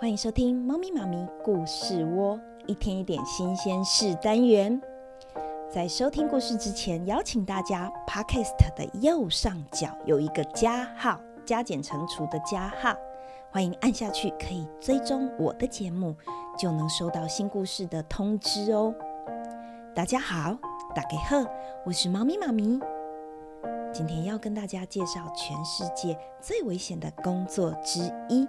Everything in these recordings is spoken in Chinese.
欢迎收听《猫咪妈咪故事窝》，一天一点新鲜事单元。在收听故事之前，邀请大家，Podcast 的右上角有一个加号，加减乘除的加号，欢迎按下去，可以追踪我的节目，就能收到新故事的通知哦。大家好，大家好，我是猫咪妈咪，今天要跟大家介绍全世界最危险的工作之一。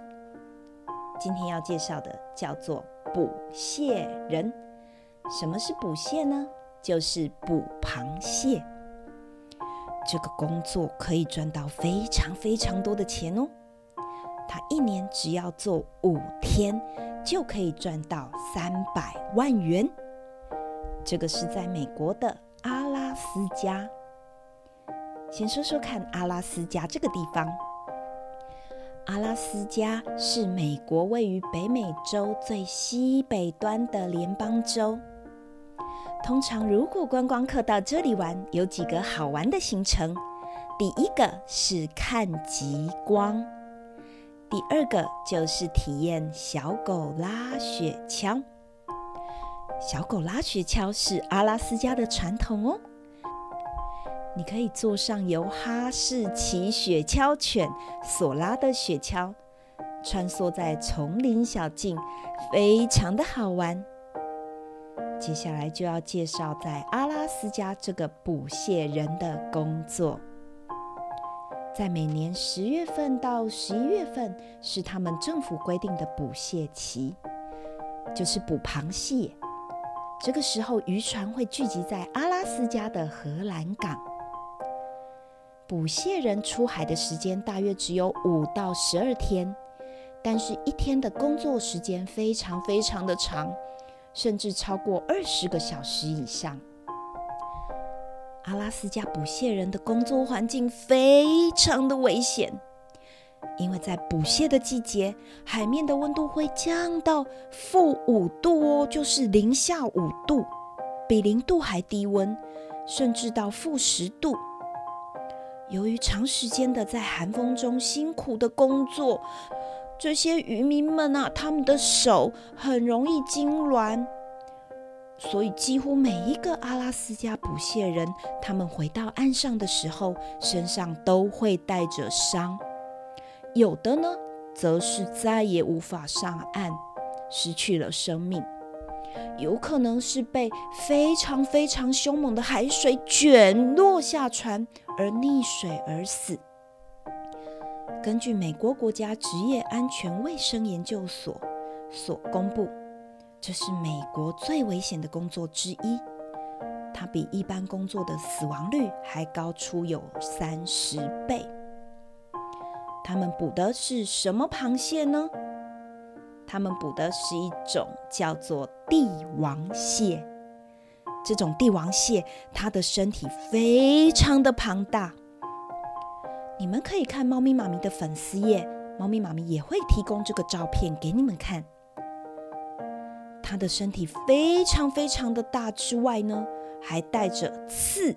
今天要介绍的叫做捕蟹人。什么是捕蟹呢？就是捕螃蟹。这个工作可以赚到非常非常多的钱哦。他一年只要做五天，就可以赚到三百万元。这个是在美国的阿拉斯加。先说说看，阿拉斯加这个地方。阿拉斯加是美国位于北美洲最西北端的联邦州。通常，如果观光客到这里玩，有几个好玩的行程。第一个是看极光，第二个就是体验小狗拉雪橇。小狗拉雪橇是阿拉斯加的传统哦。你可以坐上由哈士奇雪橇犬所拉的雪橇，穿梭在丛林小径，非常的好玩。接下来就要介绍在阿拉斯加这个捕蟹人的工作。在每年十月份到十一月份是他们政府规定的捕蟹期，就是捕螃蟹。这个时候渔船会聚集在阿拉斯加的荷兰港。捕蟹人出海的时间大约只有五到十二天，但是一天的工作时间非常非常的长，甚至超过二十个小时以上。阿拉斯加捕蟹人的工作环境非常的危险，因为在捕蟹的季节，海面的温度会降到负五度哦，就是零下五度，比零度还低温，甚至到负十度。由于长时间的在寒风中辛苦的工作，这些渔民们啊，他们的手很容易痉挛，所以几乎每一个阿拉斯加捕蟹人，他们回到岸上的时候，身上都会带着伤，有的呢，则是再也无法上岸，失去了生命。有可能是被非常非常凶猛的海水卷落下船而溺水而死。根据美国国家职业安全卫生研究所所公布，这是美国最危险的工作之一，它比一般工作的死亡率还高出有三十倍。他们捕的是什么螃蟹呢？他们捕的是一种叫做帝王蟹，这种帝王蟹，它的身体非常的庞大。你们可以看猫咪妈咪的粉丝页，猫咪妈咪也会提供这个照片给你们看。它的身体非常非常的大之外呢，还带着刺。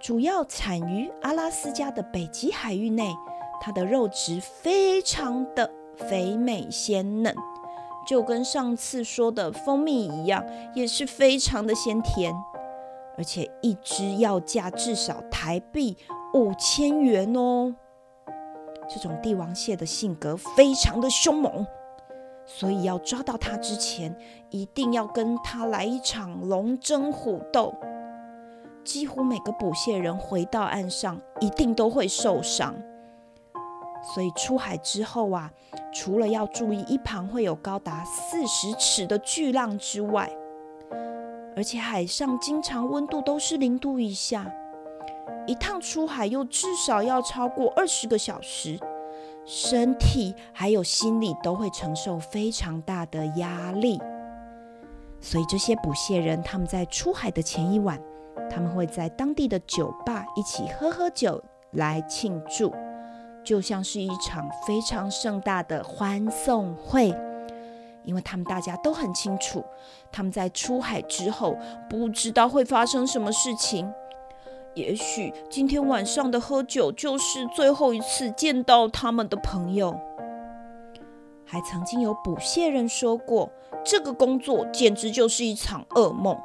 主要产于阿拉斯加的北极海域内，它的肉质非常的。肥美鲜嫩，就跟上次说的蜂蜜一样，也是非常的鲜甜，而且一只要价至少台币五千元哦。这种帝王蟹的性格非常的凶猛，所以要抓到它之前，一定要跟它来一场龙争虎斗。几乎每个捕蟹人回到岸上，一定都会受伤。所以出海之后啊，除了要注意一旁会有高达四十尺的巨浪之外，而且海上经常温度都是零度以下，一趟出海又至少要超过二十个小时，身体还有心理都会承受非常大的压力。所以这些捕蟹人他们在出海的前一晚，他们会在当地的酒吧一起喝喝酒来庆祝。就像是一场非常盛大的欢送会，因为他们大家都很清楚，他们在出海之后不知道会发生什么事情。也许今天晚上的喝酒就是最后一次见到他们的朋友。还曾经有捕蟹人说过，这个工作简直就是一场噩梦。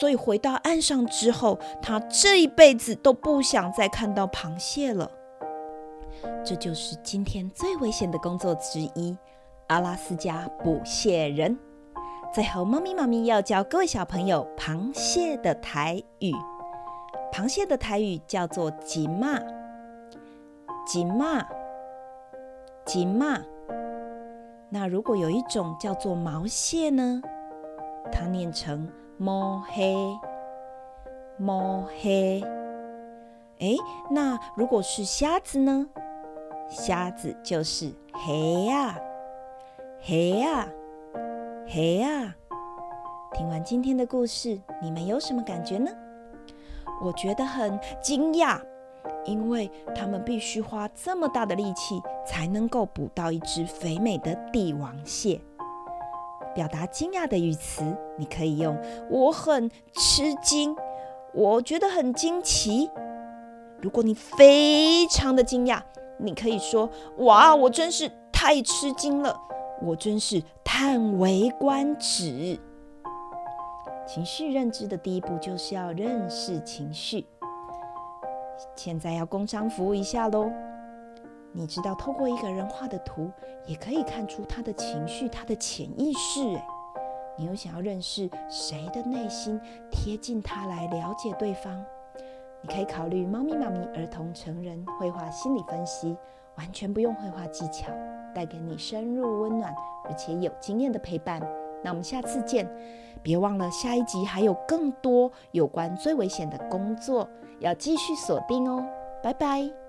所以回到岸上之后，他这一辈子都不想再看到螃蟹了。这就是今天最危险的工作之一——阿拉斯加捕蟹人。最后，猫咪妈咪要教各位小朋友螃蟹的台语。螃蟹的台语叫做“吉马”，吉马，吉马。那如果有一种叫做毛蟹呢？它念成。摸黑”，摸黑。哎，那如果是虾子呢？虾子就是黑呀，黑呀，黑呀。听完今天的故事，你们有什么感觉呢？我觉得很惊讶，因为他们必须花这么大的力气才能够捕到一只肥美的帝王蟹。表达惊讶的语词，你可以用“我很吃惊”，我觉得很惊奇。如果你非常的惊讶，你可以说：“哇，我真是太吃惊了，我真是叹为观止。”情绪认知的第一步就是要认识情绪。现在要工商服务一下喽。你知道，透过一个人画的图，也可以看出他的情绪、他的潜意识。诶，你有想要认识谁的内心，贴近他来了解对方？你可以考虑猫咪妈咪儿童成人绘画心理分析，完全不用绘画技巧，带给你深入温暖而且有经验的陪伴。那我们下次见，别忘了下一集还有更多有关最危险的工作，要继续锁定哦。拜拜。